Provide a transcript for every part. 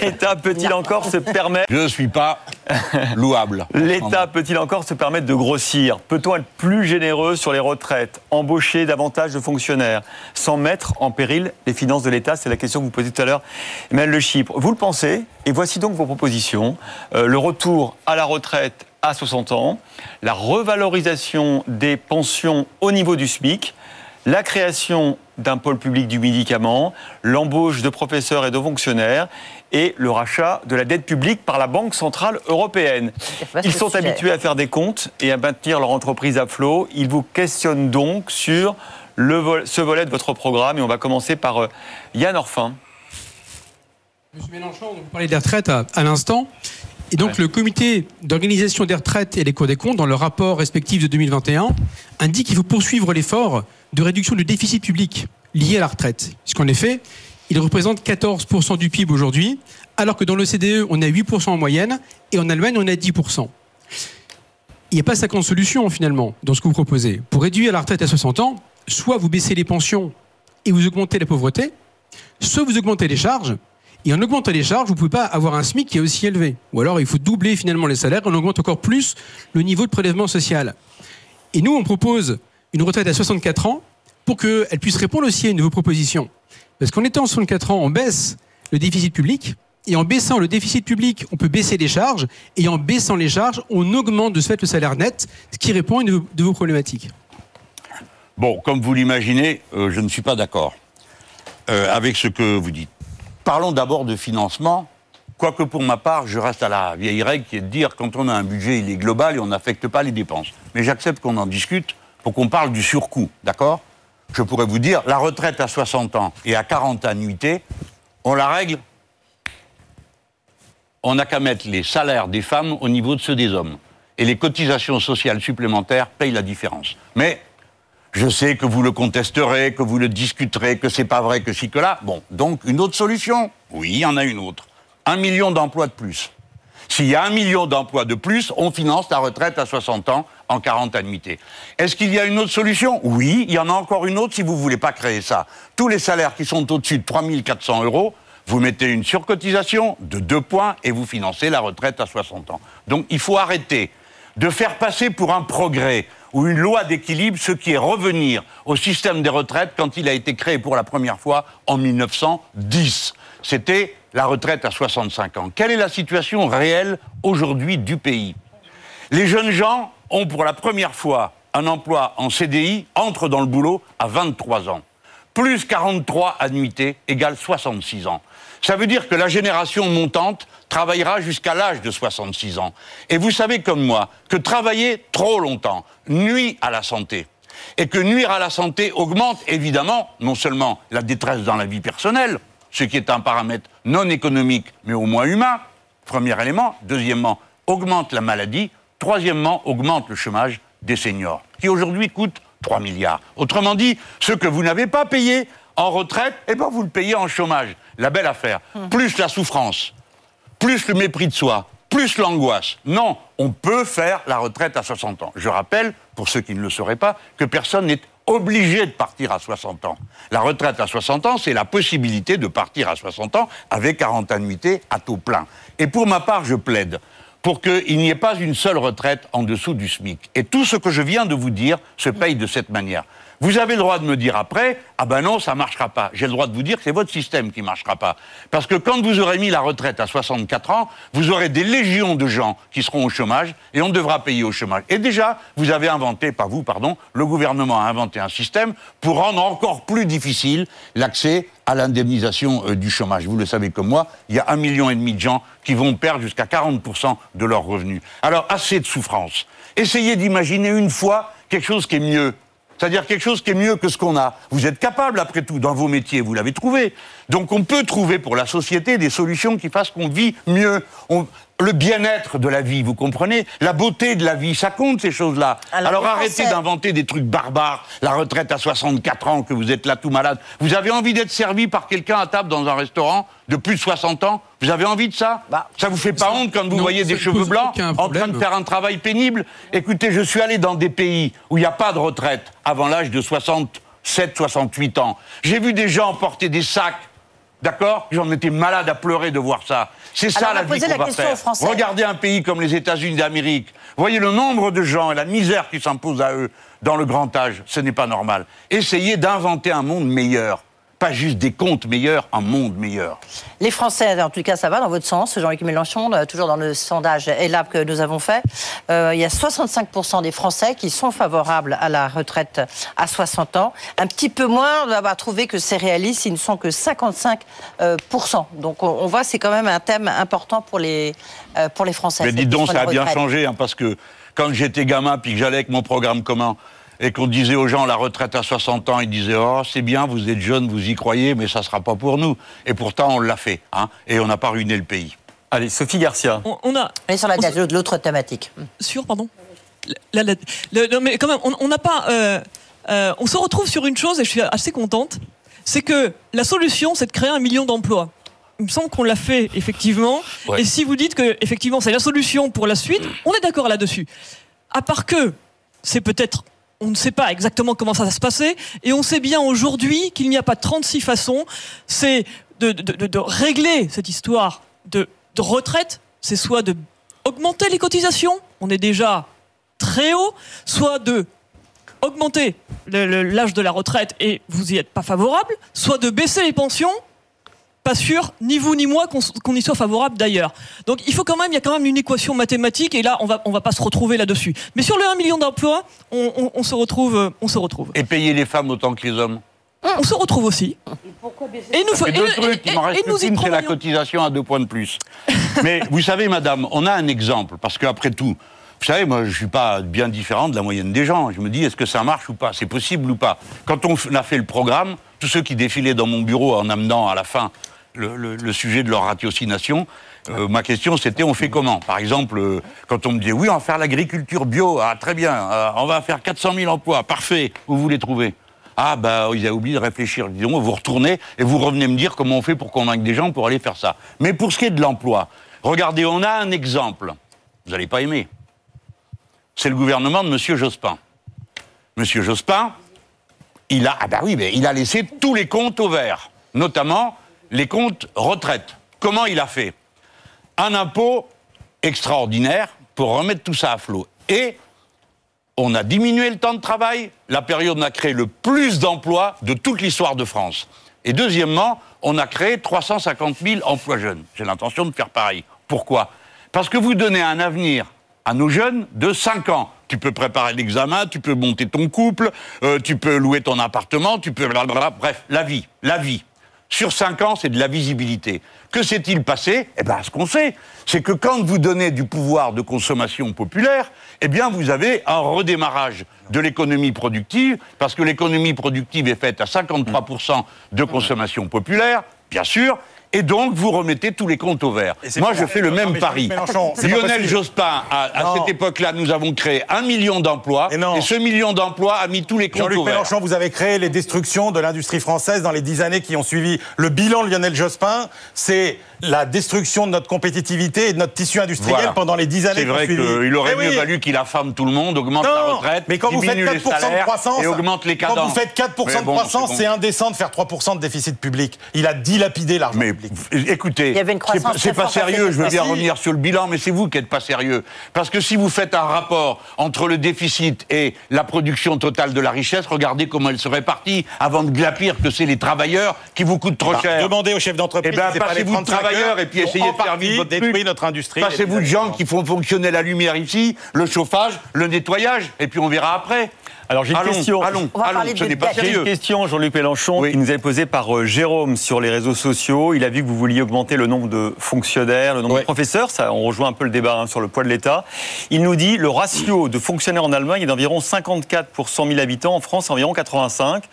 L'État peut-il encore se permettre... Je ne suis pas louable. L'État peut-il encore se permettre de grossir Peut-on être plus généreux sur les retraites Embaucher davantage de fonctionnaires sans mettre en péril les finances de l'État? C'est la question que vous posez tout à l'heure, Emmanuel Le Chypre. Vous le pensez Et voici donc vos propositions. Euh, le retour à la retraite à 60 ans, la revalorisation des pensions au niveau du SMIC, la création d'un pôle public du médicament, l'embauche de professeurs et de fonctionnaires et le rachat de la dette publique par la Banque Centrale Européenne. Ils sont habitués à faire des comptes et à maintenir leur entreprise à flot. Ils vous questionnent donc sur ce volet de votre programme et on va commencer par euh, Yann Orphin. Monsieur Mélenchon, vous parlez des retraites à, l'instant. Et donc, le comité d'organisation des retraites et les cours des comptes, dans le rapport respectif de 2021, indique qu'il faut poursuivre l'effort de réduction du déficit public lié à la retraite. Puisqu'en effet, il représente 14% du PIB aujourd'hui, alors que dans l'OCDE, on est à 8% en moyenne, et en Allemagne, on est à 10%. Il n'y a pas 50 solutions, finalement, dans ce que vous proposez. Pour réduire la retraite à 60 ans, soit vous baissez les pensions et vous augmentez la pauvreté, soit vous augmentez les charges, et en augmentant les charges, vous ne pouvez pas avoir un SMIC qui est aussi élevé. Ou alors, il faut doubler finalement les salaires, on augmente encore plus le niveau de prélèvement social. Et nous, on propose une retraite à 64 ans pour qu'elle puisse répondre aussi à une de vos propositions. Parce qu'en étant à 64 ans, on baisse le déficit public, et en baissant le déficit public, on peut baisser les charges, et en baissant les charges, on augmente de ce fait le salaire net, ce qui répond à une de vos problématiques. Bon, comme vous l'imaginez, euh, je ne suis pas d'accord euh, avec ce que vous dites. Parlons d'abord de financement. Quoique pour ma part, je reste à la vieille règle qui est de dire quand on a un budget, il est global et on n'affecte pas les dépenses. Mais j'accepte qu'on en discute pour qu'on parle du surcoût, d'accord? Je pourrais vous dire, la retraite à 60 ans et à 40 annuités, on la règle On n'a qu'à mettre les salaires des femmes au niveau de ceux des hommes. Et les cotisations sociales supplémentaires payent la différence. Mais je sais que vous le contesterez, que vous le discuterez, que c'est pas vrai, que si, que là. Bon, donc une autre solution? Oui, il y en a une autre. Un million d'emplois de plus. S'il y a un million d'emplois de plus, on finance la retraite à 60 ans en 40 annuités. Est-ce qu'il y a une autre solution? Oui, il y en a encore une autre si vous voulez pas créer ça. Tous les salaires qui sont au-dessus de 3400 euros, vous mettez une surcotisation de 2 points et vous financez la retraite à 60 ans. Donc il faut arrêter de faire passer pour un progrès ou une loi d'équilibre ce qui est revenir au système des retraites quand il a été créé pour la première fois en 1910. C'était la retraite à 65 ans. Quelle est la situation réelle aujourd'hui du pays? Les jeunes gens ont pour la première fois un emploi en CDI, entrent dans le boulot à 23 ans. Plus 43 annuités égale 66 ans. Ça veut dire que la génération montante travaillera jusqu'à l'âge de 66 ans. Et vous savez comme moi que travailler trop longtemps nuit à la santé. Et que nuire à la santé augmente évidemment non seulement la détresse dans la vie personnelle, ce qui est un paramètre non économique mais au moins humain, premier élément. Deuxièmement, augmente la maladie. Troisièmement, augmente le chômage des seniors, qui aujourd'hui coûte 3 milliards. Autrement dit, ce que vous n'avez pas payé en retraite, eh ben vous le payez en chômage. La belle affaire. Hum. Plus la souffrance, plus le mépris de soi, plus l'angoisse. Non, on peut faire la retraite à 60 ans. Je rappelle, pour ceux qui ne le sauraient pas, que personne n'est obligé de partir à 60 ans. La retraite à 60 ans, c'est la possibilité de partir à 60 ans avec 40 annuités à taux plein. Et pour ma part, je plaide pour qu'il n'y ait pas une seule retraite en dessous du SMIC. Et tout ce que je viens de vous dire se paye de cette manière. Vous avez le droit de me dire après, ah ben non, ça ne marchera pas. J'ai le droit de vous dire que c'est votre système qui ne marchera pas. Parce que quand vous aurez mis la retraite à 64 ans, vous aurez des légions de gens qui seront au chômage et on devra payer au chômage. Et déjà, vous avez inventé, pas vous, pardon, le gouvernement a inventé un système pour rendre encore plus difficile l'accès à l'indemnisation euh, du chômage. Vous le savez comme moi, il y a un million et demi de gens qui vont perdre jusqu'à 40% de leurs revenus. Alors, assez de souffrance. Essayez d'imaginer une fois quelque chose qui est mieux c'est-à-dire quelque chose qui est mieux que ce qu'on a. Vous êtes capable, après tout, dans vos métiers, vous l'avez trouvé. Donc on peut trouver pour la société des solutions qui fassent qu'on vit mieux. Le bien-être de la vie, vous comprenez La beauté de la vie, ça compte ces choses-là. Alors, arrêtez d'inventer des trucs barbares. La retraite à 64 ans, que vous êtes là tout malade. Vous avez envie d'être servi par quelqu'un à table dans un restaurant de plus de 60 ans Vous avez envie de ça bah, Ça vous fait pas honte quand vous voyez des cheveux blancs en train de faire un travail pénible Écoutez, je suis allé dans des pays où il n'y a pas de retraite avant l'âge de 67, 68 ans. J'ai vu des gens porter des sacs D'accord J'en étais malade à pleurer de voir ça. C'est ça la vie qu'on la va faire. Regardez un pays comme les États-Unis d'Amérique. Voyez le nombre de gens et la misère qui s'impose à eux dans le grand âge. Ce n'est pas normal. Essayez d'inventer un monde meilleur. Pas juste des comptes meilleurs, un monde meilleur. Les Français, en tout cas, ça va dans votre sens, Jean-Luc Mélenchon, euh, toujours dans le sondage ELAB que nous avons fait. euh, il y a 65% des Français qui sont favorables à la retraite à 60 ans. Un petit peu moins, on va trouver que c'est réaliste, ils ne sont que 55%. euh, Donc on, on voit, c'est quand même un thème important pour les, euh, pour les Français. Mais dites donc, ça a bien changé, hein, parce que quand j'étais gamin, puis que j'allais avec mon programme commun, et qu'on disait aux gens la retraite à 60 ans, ils disaient Oh, c'est bien, vous êtes jeunes, vous y croyez, mais ça ne sera pas pour nous. Et pourtant, on l'a fait, hein, et on n'a pas ruiné le pays. Allez, Sophie Garcia. On, on a Et sur la On se- l'autre thématique. sur pardon. La- la- le- non, mais quand même, on on n'a pas. euh, euh, on se retrouve sur une chose et je suis assez contente, c'est que la solution, c'est de créer un million d'emplois. Il me semble qu'on l'a fait effectivement. Ouais. Et si vous dites que effectivement c'est la solution pour la suite, on est d'accord là-dessus. À part que c'est peut-être on ne sait pas exactement comment ça va se passer, et on sait bien aujourd'hui qu'il n'y a pas 36 façons, c'est de, régler cette histoire de, retraite, c'est soit de augmenter les cotisations, on est déjà très haut, soit de augmenter l'âge de la retraite et vous y êtes pas favorable, soit de baisser les pensions, pas sûr, ni vous ni moi qu'on y soit favorable d'ailleurs. Donc il faut quand même, il y a quand même une équation mathématique et là on va on va pas se retrouver là-dessus. Mais sur le 1 million d'emplois, on, on- on se retrouve, euh, on se retrouve. Et payer les femmes autant que les hommes? On se retrouve aussi. Et nous, Et deux et- trucs, et- il m'en reste nous c'est la cotisation à deux points de plus. Mais vous savez, madame, on a un exemple, parce qu'après tout, vous savez, moi, je ne suis pas bien différent de la moyenne des gens. Je me dis, est-ce que ça marche ou pas? C'est possible ou pas? Quand on a fait le programme, tous ceux qui défilaient dans mon bureau en amenant à la fin le, sujet de leur ratiocination, euh, ma question c'était on fait comment? Par exemple, euh, quand on me dit oui, on va faire l'agriculture bio, ah, très bien, euh, on va faire 400 000 emplois, parfait, où vous les trouvez ah, bah, ils avaient oublié de réfléchir. Disons, vous retournez et vous revenez me dire comment on fait pour convaincre des gens pour aller faire ça. Mais pour ce qui est de l'emploi, regardez, on a un exemple. Vous n'allez pas aimer. C'est le gouvernement de M. Jospin. M. Jospin, il a, ah bah oui, mais il a laissé tous les comptes au vert, notamment les comptes retraite. Comment il a fait? Un impôt extraordinaire pour remettre tout ça à flot. Et on a diminué le temps de travail. La période a créé le plus d'emplois de toute l'histoire de France. Et deuxièmement, on a créé 350 000 emplois jeunes. J'ai l'intention de faire pareil. Pourquoi? Parce que vous donnez un avenir à nos jeunes de 5 ans. Tu peux préparer l'examen, tu peux monter ton couple, euh, tu peux louer ton appartement, tu peux... Bref, la vie, la vie. Sur 5 ans, c'est de la visibilité. Que s'est-il passé? Eh bien, ce qu'on sait, c'est que quand vous donnez du pouvoir de consommation populaire, eh bien, vous avez un redémarrage de l'économie productive, parce que l'économie productive est faite à 53% de consommation populaire, bien sûr, et donc vous remettez tous les comptes au vert. C'est Moi, je fais le Non, même pari. C'est Lionel. Jospin, à, cette époque-là, nous avons créé un million d'emplois, Et ce million d'emplois a mis tous les comptes au vert. Mélenchon, vous avez créé les destructions de l'industrie française dans les dix années qui ont suivi. Le bilan de Lionel Jospin, c'est la destruction de notre compétitivité et de notre tissu industriel Voilà. pendant les dix années C'est qui ont vrai suivi. qu'il aurait Eh mieux oui. valu qu'il affame tout le monde, augmente la Non, retraite, mais quand vous faites diminue les 4% de salaires croissance, et augmente les quand cadences. vous faites 4% Mais de bon, croissance, c'est c'est bon. indécent de faire 3% de déficit public. Il a dilapidé l'argent Mais public. écoutez, c'est pas- sérieux, je veux bien revenir sur le bilan, mais c'est vous qui n'êtes pas sérieux. Parce que si vous faites un rapport entre le déficit et la production totale de la richesse, regardez comment elle se répartit avant de glapir que c'est les travailleurs qui vous coûtent trop Bah, cher. Demandez aux chefs d'entreprise. Eh ben, passez-vous de 35 travailleurs et puis essayez de faire vivre truc. notre industrie. Passez-vous de gens qui font fonctionner la lumière ici, le chauffage, le nettoyage, et puis on verra après. Alors j'ai une allons, question. allons, On va allons, parler ce de n'est pas dette. J'ai une question, Jean-Luc Mélenchon, Oui. qui nous est posée par euh, Jérôme sur les réseaux sociaux. Il a vu que vous vouliez augmenter le nombre de fonctionnaires, le nombre de professeurs. Ça, on rejoint un peu le débat hein, sur le poids de l'État. Il nous dit le ratio de fonctionnaires en Allemagne est d'environ 54 pour 100 000 habitants, en France environ 85.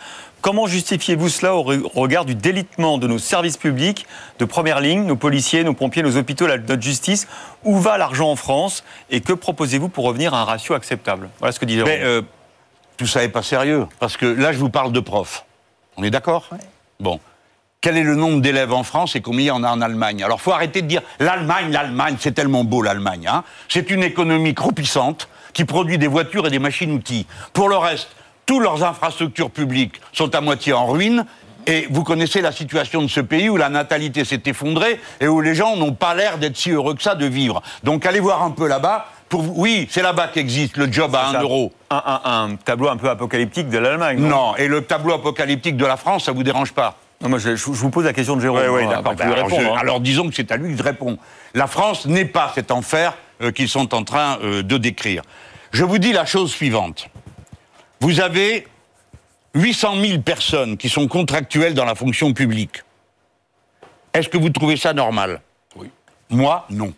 Comment justifiez-vous cela au re- regard du délitement de nos services publics de première ligne, nos policiers, nos pompiers, nos hôpitaux, la- notre justice? Où va l'argent en France? Et que proposez-vous pour revenir à un ratio acceptable? Voilà ce que dit Jérôme. Mais euh, tout ça n'est pas sérieux. Parce que là, je vous parle de profs. On est d'accord Bon. Quel est le nombre d'élèves en France et combien il y en a en Allemagne? Alors, faut arrêter de dire l'Allemagne, l'Allemagne, c'est tellement beau l'Allemagne. hein. c'est une économie croupissante qui produit des voitures et des machines-outils. Pour le reste, toutes leurs infrastructures publiques sont à moitié en ruine. Et vous connaissez la situation de ce pays où la natalité s'est effondrée et où les gens n'ont pas l'air d'être si heureux que ça de vivre. Donc allez voir un peu là-bas. Pour vous- Oui, c'est là-bas qu'existe le job à 1 Ça, euro. Un, un- un tableau un peu apocalyptique de l'Allemagne. non Non, et le tableau apocalyptique de la France, ça vous dérange pas Non, moi, je, je vous pose la question de Jérôme. Oui, oui, d'accord. plus Ben alors, hein. alors disons que c'est à lui que je réponds. La France n'est pas cet enfer euh, qu'ils sont en train euh, de décrire. Je vous dis la chose suivante. Vous avez 800 000 personnes qui sont contractuelles dans la fonction publique. Est-ce que vous trouvez ça normal? Oui. Moi, non.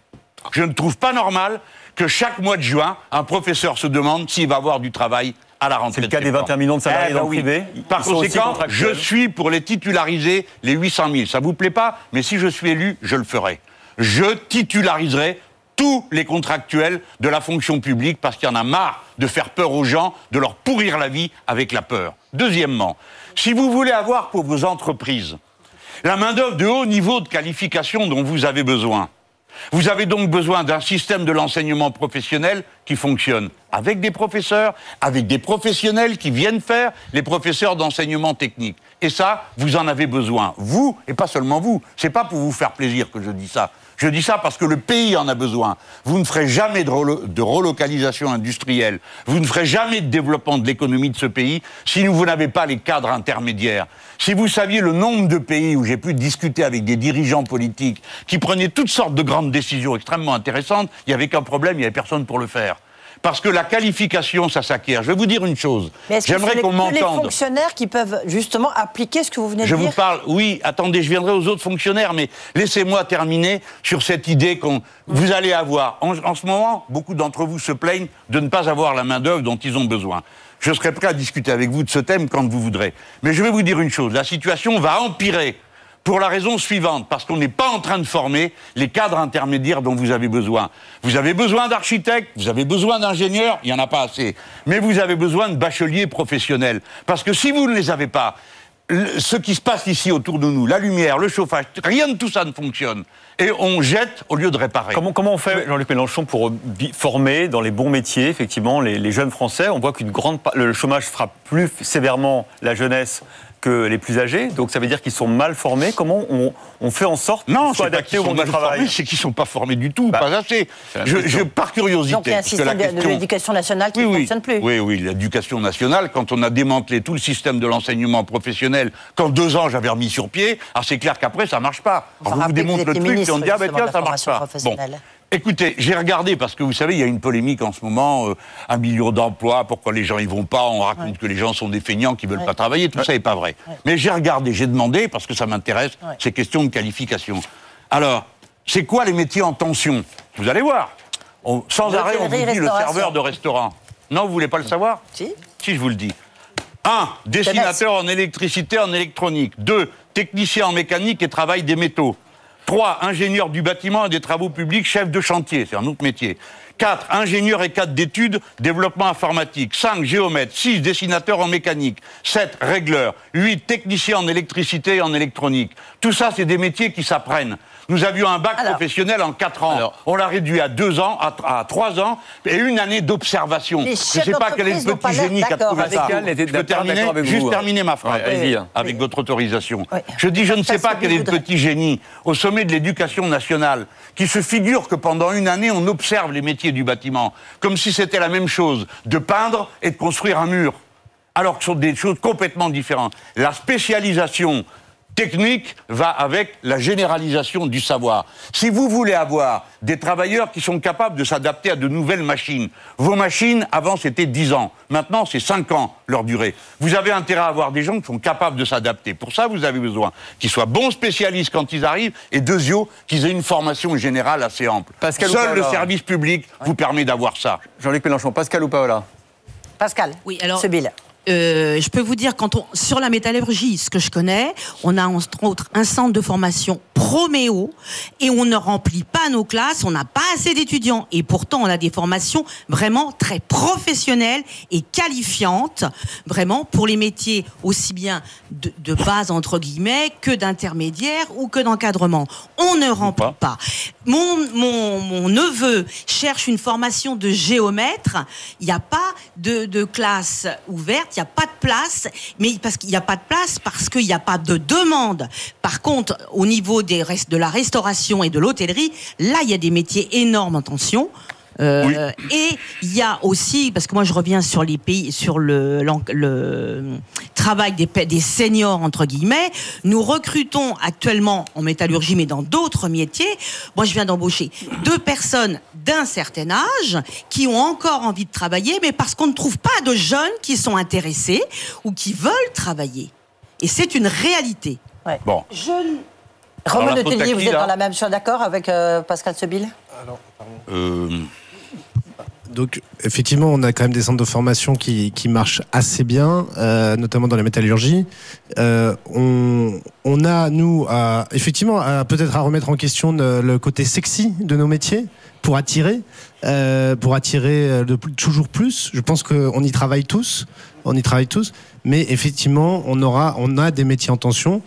Je ne trouve pas normal que chaque mois de juin, un professeur se demande s'il va avoir du travail à la rentrée. C'est le cas des septembre. 21 millions de salariés Eh ben dans le privé. Par conséquent, je suis pour les titulariser, les 800 000. Ça vous plaît pas Mais si je suis élu, je le ferai. Je titulariserai tous les contractuels de la fonction publique parce qu'il y en a marre de faire peur aux gens, de leur pourrir la vie avec la peur. Deuxièmement, si vous voulez avoir pour vos entreprises la main-d'œuvre de haut niveau de qualification dont vous avez besoin, vous avez donc besoin d'un système de l'enseignement professionnel qui fonctionne avec des professeurs, avec des professionnels qui viennent faire les professeurs d'enseignement technique. Et ça, vous en avez besoin. Vous, et pas seulement vous. C'est pas pour vous faire plaisir que je dis ça. Je dis ça parce que le pays en a besoin. Vous ne ferez jamais de, relo- de relocalisation industrielle. Vous ne ferez jamais de développement de l'économie de ce pays si vous n'avez pas les cadres intermédiaires. Si vous saviez le nombre de pays où j'ai pu discuter avec des dirigeants politiques qui prenaient toutes sortes de grandes décisions extrêmement intéressantes, il n'y avait qu'un problème, il n'y avait personne pour le faire. Parce que la qualification, ça s'acquiert. Je vais vous dire une chose. J'aimerais qu'on que les m'entende. fonctionnaires qui peuvent justement appliquer ce que vous venez de Je dire vous parle, oui, attendez, je viendrai aux autres fonctionnaires, mais laissez-moi terminer sur cette idée qu'on vous allez avoir. En, en ce moment, beaucoup d'entre vous se plaignent de ne pas avoir la main-d'œuvre dont ils ont besoin. Je serai prêt à discuter avec vous de ce thème quand vous voudrez. Mais je vais vous dire une chose, la situation va empirer. Pour la raison suivante, parce qu'on n'est pas en train de former les cadres intermédiaires dont vous avez besoin. Vous avez besoin d'architectes, vous avez besoin d'ingénieurs, il n'y en a pas assez. Mais vous avez besoin de bacheliers professionnels. Parce que si vous ne les avez pas, ce qui se passe ici autour de nous, la lumière, le chauffage, rien de tout ça ne fonctionne. Et on jette au lieu de réparer. Comment, comment on fait, Jean-Luc Mélenchon, pour bi- former dans les bons métiers, effectivement, les, les jeunes Français? On voit qu'une grande le chômage frappe plus sévèrement la jeunesse que les plus âgés, donc ça veut dire qu'ils sont mal formés. Comment on, on fait en sorte Non, qu'ils soient adaptés qu'ils au monde du travail c'est qu'ils sont pas formés du tout, Bah, pas assez. Je, question. je- par curiosité. Donc il y a un système de- de question- l'éducation nationale qui oui, ne oui. fonctionne plus. Oui, oui, l'éducation nationale, quand on a démantelé tout le système de l'enseignement professionnel, qu'en deux ans j'avais remis sur pied, alors c'est clair qu'après ça marche pas. Enfin, Alors, vous vous le truc et on dit ah ben tiens ça marche pas. Bon. Écoutez, j'ai regardé parce que vous savez, il y a une polémique en ce moment, euh, un million d'emplois, pourquoi les gens y vont pas, on raconte que les gens sont des feignants qui veulent Ouais. pas travailler, tout ça n'est pas vrai. Mais j'ai regardé, j'ai demandé parce que ça m'intéresse ces questions de qualification. Alors, c'est quoi les métiers en tension? Vous allez voir. On- sans arrêt, on vous dit le serveur de restaurant. Non, vous voulez pas le savoir? Si. si je vous le dis. 1. Dessinateur en électricité, en électronique. 2. Technicien en mécanique et travail des métaux. 3. Ingénieur du bâtiment et des travaux publics, chef de chantier. C'est un autre métier. 4. Ingénieur et cadre d'études, développement informatique. 5. Géomètre. 6. Dessinateur en mécanique. 7. Régleur. 8. Technicien en électricité et en électronique. Tout ça, c'est des métiers qui s'apprennent. Nous avions un bac Alors. professionnel en 4 ans. Alors. On l'a réduit à 2 ans, à, à 3 ans, et une année d'observation. Je ne sais pas quel est le petit génie qui a trouvé avec ça. Je peux pas terminer, d'accord avec juste vous, hein. terminer ma phrase. Ouais, allez-y. Avec votre autorisation. Oui. Je dis, je ne sais pas quel est le petit génie au sommet de l'éducation nationale qui se figure que pendant une année, on observe les métiers du bâtiment, comme si c'était la même chose de peindre et de construire un mur, alors que ce sont des choses complètement différentes. La spécialisation technique va avec la généralisation du savoir. Si vous voulez avoir des travailleurs qui sont capables de s'adapter à de nouvelles machines, vos machines, avant c'était 10 ans, maintenant c'est 5 ans leur durée. Vous avez intérêt à avoir des gens qui sont capables de s'adapter. Pour ça, vous avez besoin qu'ils soient bons spécialistes quand ils arrivent et deuxièmement, qu'ils aient une formation générale assez ample. Pascal Seul le service public vous permet d'avoir ça. Jean-Luc Mélenchon, Pascal ou Paola? Pascal. Oui, alors- Sebille. Euh, je peux vous dire, quand on, sur la métallurgie, ce que je connais, on a entre autres un centre de formation Proméo et on ne remplit pas nos classes, on n'a pas assez d'étudiants et pourtant on a des formations vraiment très professionnelles et qualifiantes, vraiment pour les métiers aussi bien de, de base entre guillemets que d'intermédiaire ou que d'encadrement. On ne remplit pas. Mon, mon, mon neveu cherche une formation de géomètre. Il n'y a pas de, de classe ouverte. Il n'y a pas de place, mais parce qu'il n'y a pas de place parce qu'il n'y a pas de demande. Par contre, au niveau des de la restauration et de l'hôtellerie, là, il y a des métiers énormes en tension. Euh, Et il y a aussi, parce que moi je reviens sur les pays, sur le, travail des, des seniors entre guillemets. Nous recrutons actuellement en métallurgie, mais dans d'autres métiers. Moi, je viens d'embaucher deux personnes d'un certain âge qui ont encore envie de travailler, mais parce qu'on ne trouve pas de jeunes qui sont intéressés ou qui veulent travailler. Et c'est une réalité. Ouais. Bon. Je... Romain à Tellier, vous êtes là dans la même chose, d'accord avec euh, Pascal Sebil? Euh, Donc effectivement, on a quand même des centres de formation qui, qui marchent assez bien, euh, notamment dans la métallurgie. Euh, on, on a nous effectivement peut-être à remettre en question le, côté sexy de nos métiers pour attirer, euh, pour attirer toujours plus. Je pense qu'on y travaille tous, on y travaille tous, mais effectivement, on aura, on a des métiers en tension.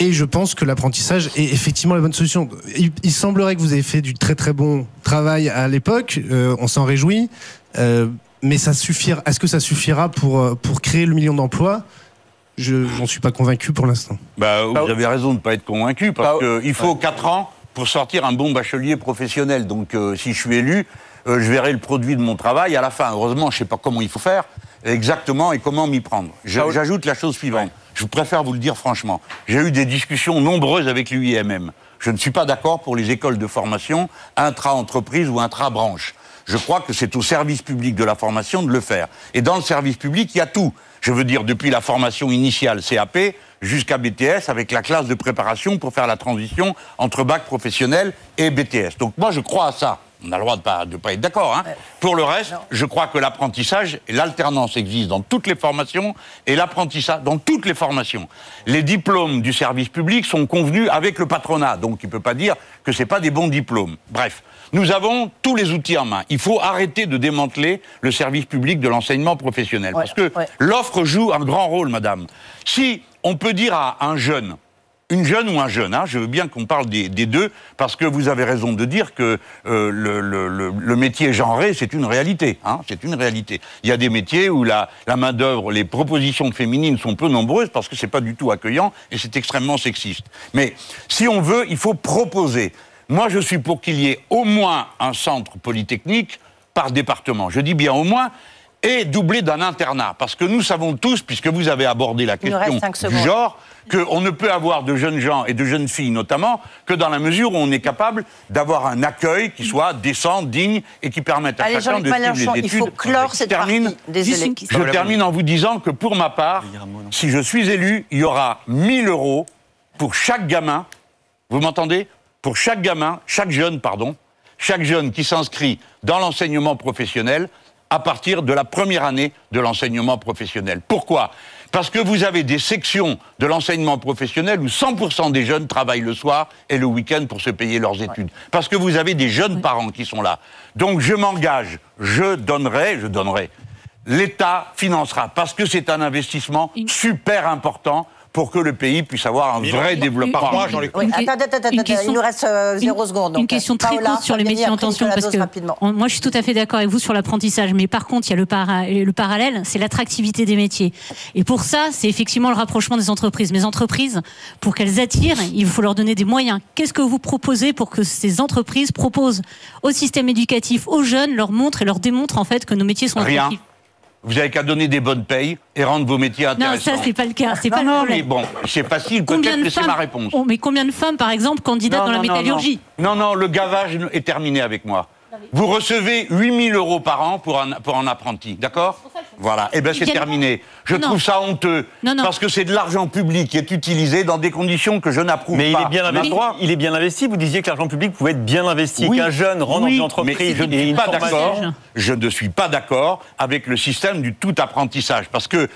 Et je pense que l'apprentissage est effectivement la bonne solution. Il, il semblerait que vous ayez fait du très très bon travail à l'époque, euh, on s'en réjouit, euh, mais ça suffira. Est-ce que ça suffira pour, euh, pour créer le million d'emplois? Je n'en suis pas convaincu pour l'instant. bah, Bah, vous avez raison de ne pas être convaincu, parce Bah, qu'il faut 4 ans pour sortir un bon bachelier professionnel. Donc euh, si je suis élu, euh, je verrai le produit de mon travail à la fin. Heureusement, je ne sais pas comment il faut faire exactement et comment m'y prendre. Ah. J'ajoute la chose suivante. Je préfère vous le dire franchement. J'ai eu des discussions nombreuses avec l'UIMM. Je ne suis pas d'accord pour les écoles de formation intra-entreprise ou intra-branche. Je crois que c'est au service public de la formation de le faire. Et dans le service public, il y a tout. Je veux dire, depuis la formation initiale CAP jusqu'à BTS, avec la classe de préparation pour faire la transition entre bac professionnel et BTS. Donc moi, je crois à ça. On a le droit de pas, de pas être d'accord. Hein. Pour le reste, je crois que l'apprentissage et l'alternance existent dans toutes les formations et l'apprentissage dans toutes les formations. Les diplômes du service public sont convenus avec le patronat, donc il ne peut pas dire que ce pas des bons diplômes. Bref, nous avons tous les outils en main. Il faut arrêter de démanteler le service public de l'enseignement professionnel. Ouais, parce que ouais. l'offre joue un grand rôle, madame. Si on peut dire à un jeune, une jeune ou un jeune, je veux bien qu'on parle des, deux, parce que vous avez raison de dire que euh, le, métier genré, c'est une réalité. hein, c'est une réalité. Il y a des métiers où la, la main-d'œuvre, les propositions féminines sont peu nombreuses parce que c'est pas du tout accueillant et c'est extrêmement sexiste. Mais si on veut, il faut proposer. Moi, je suis pour qu'il y ait au moins un centre polytechnique par département. Je dis bien au moins. Et doublé d'un internat. Parce que nous savons tous, puisque vous avez abordé la Il question du genre, qu'on ne peut avoir de jeunes gens et de jeunes filles notamment que dans la mesure où on est capable d'avoir un accueil qui soit décent, digne et qui permette à Allez, chacun de suivre les il études. faut clore Je cette termine, partie. Je termine en vous disant que pour ma part, si je suis élu, il y aura 1000 euros pour chaque gamin. Vous m'entendez? Pour chaque gamin, chaque jeune, pardon, chaque jeune qui s'inscrit dans l'enseignement professionnel à partir de la première année de l'enseignement professionnel. Pourquoi? Parce que vous avez des sections de l'enseignement professionnel où 100% des jeunes travaillent le soir et le week-end pour se payer leurs études. Parce que vous avez des jeunes parents qui sont là. Donc je m'engage, je donnerai, je donnerai. L'État financera parce que c'est un investissement super important pour que le pays puisse avoir un vrai développement. Par. Oui, que- attendez, attendez, il nous reste euh, zéro Une- seconde. Une question très Paola, courte sur les métiers en tension, parce que rapidement. on- moi je suis tout à fait d'accord avec vous sur l'apprentissage, mais par contre il y a le, para- le parallèle, c'est l'attractivité des métiers. Et pour ça, c'est effectivement le rapprochement des entreprises. Mais entreprises, pour qu'elles attirent, il faut leur donner des moyens. Qu'est-ce que vous proposez pour que ces entreprises proposent au système éducatif, aux jeunes, leur montrent et leur démontrent en fait que nos métiers sont Rien. attractifs? Vous avez qu'à donner des bonnes payes et rendre vos métiers Non, intéressants. ça c'est pas le cas, c'est non, pas le non, problème. mais bon, c'est facile, Combien peut-être de que c'est femmes ma réponse. Oh, mais combien de femmes, par exemple, candidates Non, dans la non, non, métallurgie? Non, non, le gavage est terminé avec moi. Vous recevez 8000 euros par an pour un, pour un apprenti, d'accord? Voilà, et bien c'est terminé. Je Non, trouve ça honteux, Non, non. parce que c'est de l'argent public qui est utilisé dans des conditions que je n'approuve pas. Mais il est bien investi. Il est bien investi. Vous disiez que l'argent public pouvait être bien investi. Oui. Qu'un jeune rentre Oui, dans une entreprise mais je ne suis pas d'accord. Je ne suis pas d'accord avec le système du tout apprentissage, parce que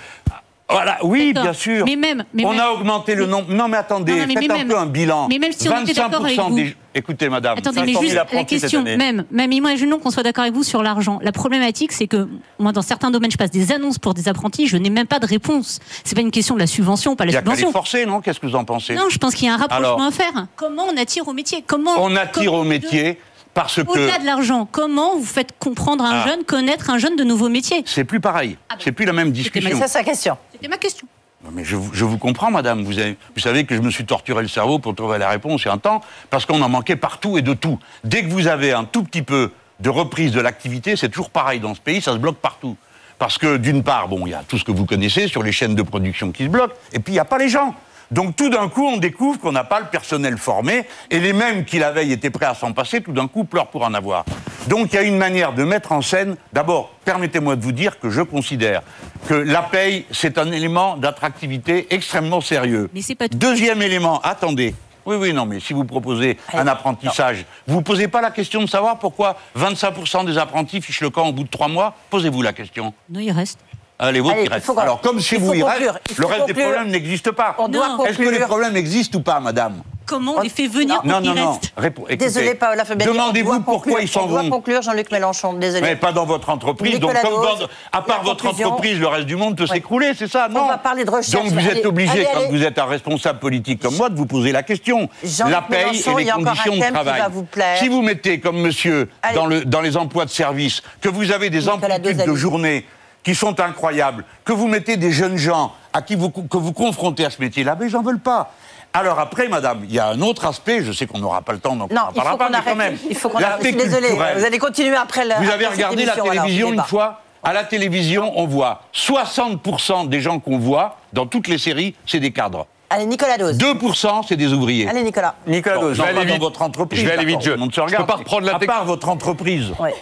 voilà, oui, bien sûr. Mais même- mais on même- a augmenté le nombre. Non, mais attendez, Non, non, mais- faites mais un même- peu un bilan. mais même si on était d'accord avec vous- des. Écoutez, madame. Attendez, mais 500 000 juste la question, même, même imaginons qu'on soit d'accord avec vous sur l'argent. La problématique, c'est que moi, dans certains domaines, je passe des annonces pour des apprentis, je n'ai même pas de réponse. C'est pas une question de la subvention, pas Il la y a subvention. forcer, non? Qu'est-ce que vous en pensez? Non, je pense qu'il y a un rapprochement Alors à faire. Comment on attire au métier? Comment On attire au métier Parce que Au-delà de l'argent, comment vous faites comprendre à un Ah. jeune, connaître un jeune de nouveaux métiers? C'est plus pareil. C'est plus la même Mais discussion. ça, c'est la question. C'était ma question. Non, Mais je, vous- je vous comprends, madame. Vous, avez- vous savez que je me suis torturé le cerveau pour trouver la réponse il y a un temps, parce qu'on en manquait partout et de tout. Dès que vous avez un tout petit peu de reprise de l'activité, c'est toujours pareil dans ce pays, ça se bloque partout. Parce que d'une part, bon, il y a tout ce que vous connaissez sur les chaînes de production qui se bloquent, et puis il n'y a pas les gens. Donc tout d'un coup, on découvre qu'on n'a pas le personnel formé, et les mêmes qui la veille étaient prêts à s'en passer, tout d'un coup pleurent pour en avoir. Donc il y a une manière de mettre en scène, d'abord, permettez-moi de vous dire que je considère que la paye, c'est un élément d'attractivité extrêmement sérieux. Mais pas tout. Deuxième élément, attendez. Oui, oui, non, mais si vous proposez un apprentissage, vous ne posez pas la question de savoir pourquoi 25% des apprentis fichent le camp au bout de trois mois? Posez-vous la question. Non, il reste. Allez, vôtres, Allez, qu'on- Alors, comme chez vous, il reste, le reste des problèmes n'existe pas. On. Est-ce que les problèmes existent ou pas, madame Comment on les fait venir pour Non, non, qu'ils non. restent Répo- écoutez, Désolé, Paola on Demandez-vous pourquoi conclure. ils s'en On doit vont. conclure, Jean-Luc Mélenchon. Désolé. Mais pas dans votre entreprise. Nicolas donc, comme Dose, à part votre entreprise, le reste du monde peut Ouais. s'écrouler, c'est ça Non. va parler de recherche. Donc, vous êtes obligé, quand allez. vous êtes un responsable politique comme moi, de vous poser la question. Jean-Luc La paye Mélenchon, et les conditions de qui travail. vous. Si vous mettez comme monsieur dans, le, dans les emplois de service, que vous avez des amplitudes Dose, de journée qui sont incroyables, que vous mettez des jeunes gens à qui vous, que vous confrontez à ce métier-là, mais j'en veux pas. Alors après, madame, il y a un autre aspect, je sais qu'on n'aura pas le temps, donc Non, on n'en faut parlera qu'on pas, mais arrête. quand même. Il faut qu'on arrête. Culturel. Vous allez continuer après la. Vous avez regardé la alors, télévision une fois À la télévision, on voit 60% des gens qu'on voit dans toutes les séries, c'est des cadres. Allez, Nicolas Dose. 2%, c'est des ouvriers. Allez, Nicolas. Nicolas Dose, je vais aller dans vite. votre entreprise. Je vais aller vite, je- je peux regarde. pas reprendre la À part votre entreprise. Ouais.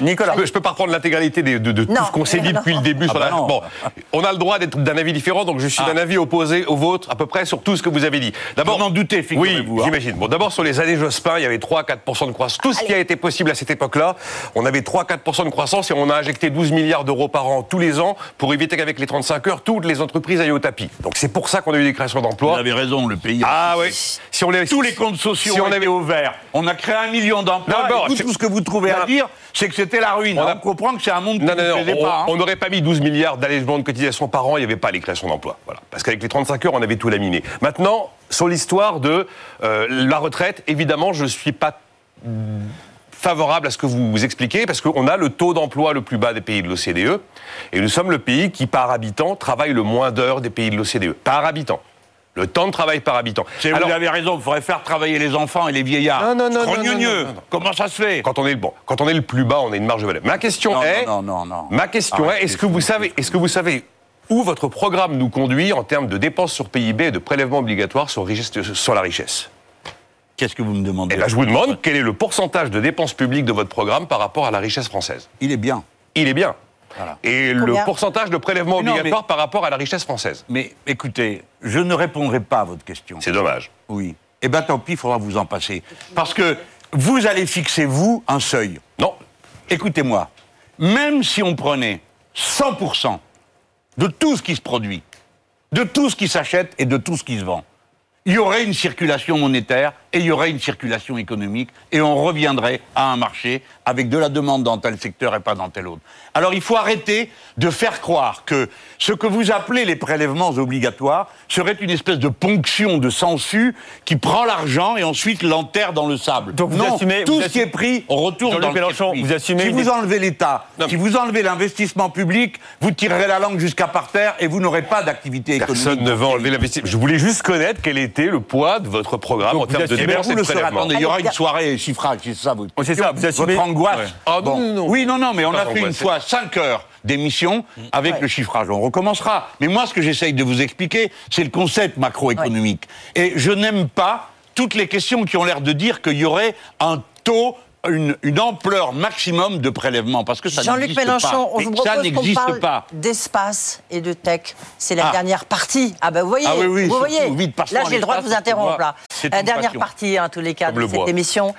Nicolas. Je peux, je peux pas reprendre l'intégralité de, de tout ce qu'on s'est dit depuis le début. Ah sur bah la-. Bon, on a le droit d'être d'un avis différent, donc je suis Ah. d'un avis opposé au vôtre à peu près sur tout ce que vous avez dit. D'abord, D'abord, m'en doutais, oui, figurez-vous. hein. j'imagine. Bon, d'abord sur les années Jospin, il y avait 3-4% de croissance. Tout ce qui a été possible à cette époque-là, on avait 3-4% de croissance et on a injecté 12 milliards d'euros par an tous les ans pour éviter qu'avec les 35 heures, toutes les entreprises aillent au tapis. Donc c'est pour ça qu'on a eu des créations Vous avez raison, le pays. Ah oui. Si on les Tous les comptes sociaux si on avait ouverts. On a créé un million d'emplois. D'abord, tout, ce que vous trouvez à dire, c'est que c'était la ruine. On On, a- comprend que c'est un monde qui Non, ne non, non, on- pas. hein. on n'aurait pas mis 12 milliards d'allègements de cotisations par an, il n'y avait pas les créations d'emplois. Voilà. Parce qu'avec les 35 heures, on avait tout laminé. Maintenant, sur l'histoire de euh, la retraite, évidemment, je ne suis pas favorable à ce que vous vous expliquez, parce qu'on a le taux d'emploi le plus bas des pays de l'OCDE, et nous sommes le pays qui, par habitant, travaille le moins d'heures des pays de l'OCDE. Par habitant. Le temps de travail par habitant. C'est- Alors, vous avez raison, il faudrait faire travailler les enfants et les vieillards. Non, non, non, non, non, non, non. Comment ça se fait quand on est bon, quand on est le plus bas, on a une marge de manœuvre. Ma question Non, est, non, non, non, non. ma question Arrêtez, est, est-ce que vous savez, est-ce que vous savez où votre programme nous conduit en termes de dépenses sur PIB et de prélèvements obligatoires sur, richesse- sur la richesse? Qu'est-ce que vous me demandez Eh ben, je vous demande quel est le pourcentage de dépenses publiques de votre programme par rapport à la richesse française. Il est bien. Il est bien. Voilà. Et Combien le pourcentage de prélèvements Mais non, obligatoires par rapport à la richesse française. Mais écoutez, je ne répondrai pas à votre question. C'est dommage. Oui. Eh bien, tant pis, il faudra vous en passer. Parce que vous allez fixer, vous, un seuil. Non. Écoutez-moi, même si on prenait 100% de tout ce qui se produit, de tout ce qui s'achète et de tout ce qui se vend, il y aurait une circulation monétaire et il y aurait une circulation économique et on reviendrait à un marché avec de la demande dans tel secteur et pas dans tel autre. Alors il faut arrêter de faire croire que ce que vous appelez les prélèvements obligatoires serait une espèce de ponction de sangsue qui prend l'argent et ensuite l'enterre dans le sable. Donc vous non, assumez- tout vous ce qui est pris, on retourne dans le Mélenchon, vous assumez Si vous enlevez l'État, si vous enlevez l'investissement public, vous tirerez la langue jusqu'à par terre et vous n'aurez pas d'activité économique. Personne ne va enlever l'investissement. Je voulais juste connaître quel était le poids de votre programme Donc en vous termes de assumez- Eh vous de le. Attendez, il y aura Allez, une soirée chiffrage, c'est ça votre Oh, c'est ça, vous assumez- Votre angoisse. Ouais. Ah, non, non, non. Oui, non, non, mais on a fait une fois 5 heures d'émission avec le chiffrage. On recommencera. Mais moi, ce que j'essaye de vous expliquer, c'est le concept macroéconomique. Et je n'aime pas toutes les questions qui ont l'air de dire qu'il y aurait un taux, une, une ampleur maximum de prélèvement. Parce que ça Jean-Luc n'existe Mélenchon, pas. on vous propose qu'on n'existe parle pas. d'espace et de tech. C'est la Ah. dernière partie. Ah ben vous voyez, Ah oui, oui, vous voyez. vite, là j'ai le droit de vous interrompre là. moi, une dernière passion. partie, en tous les cas, Comme de le cette bois. émission.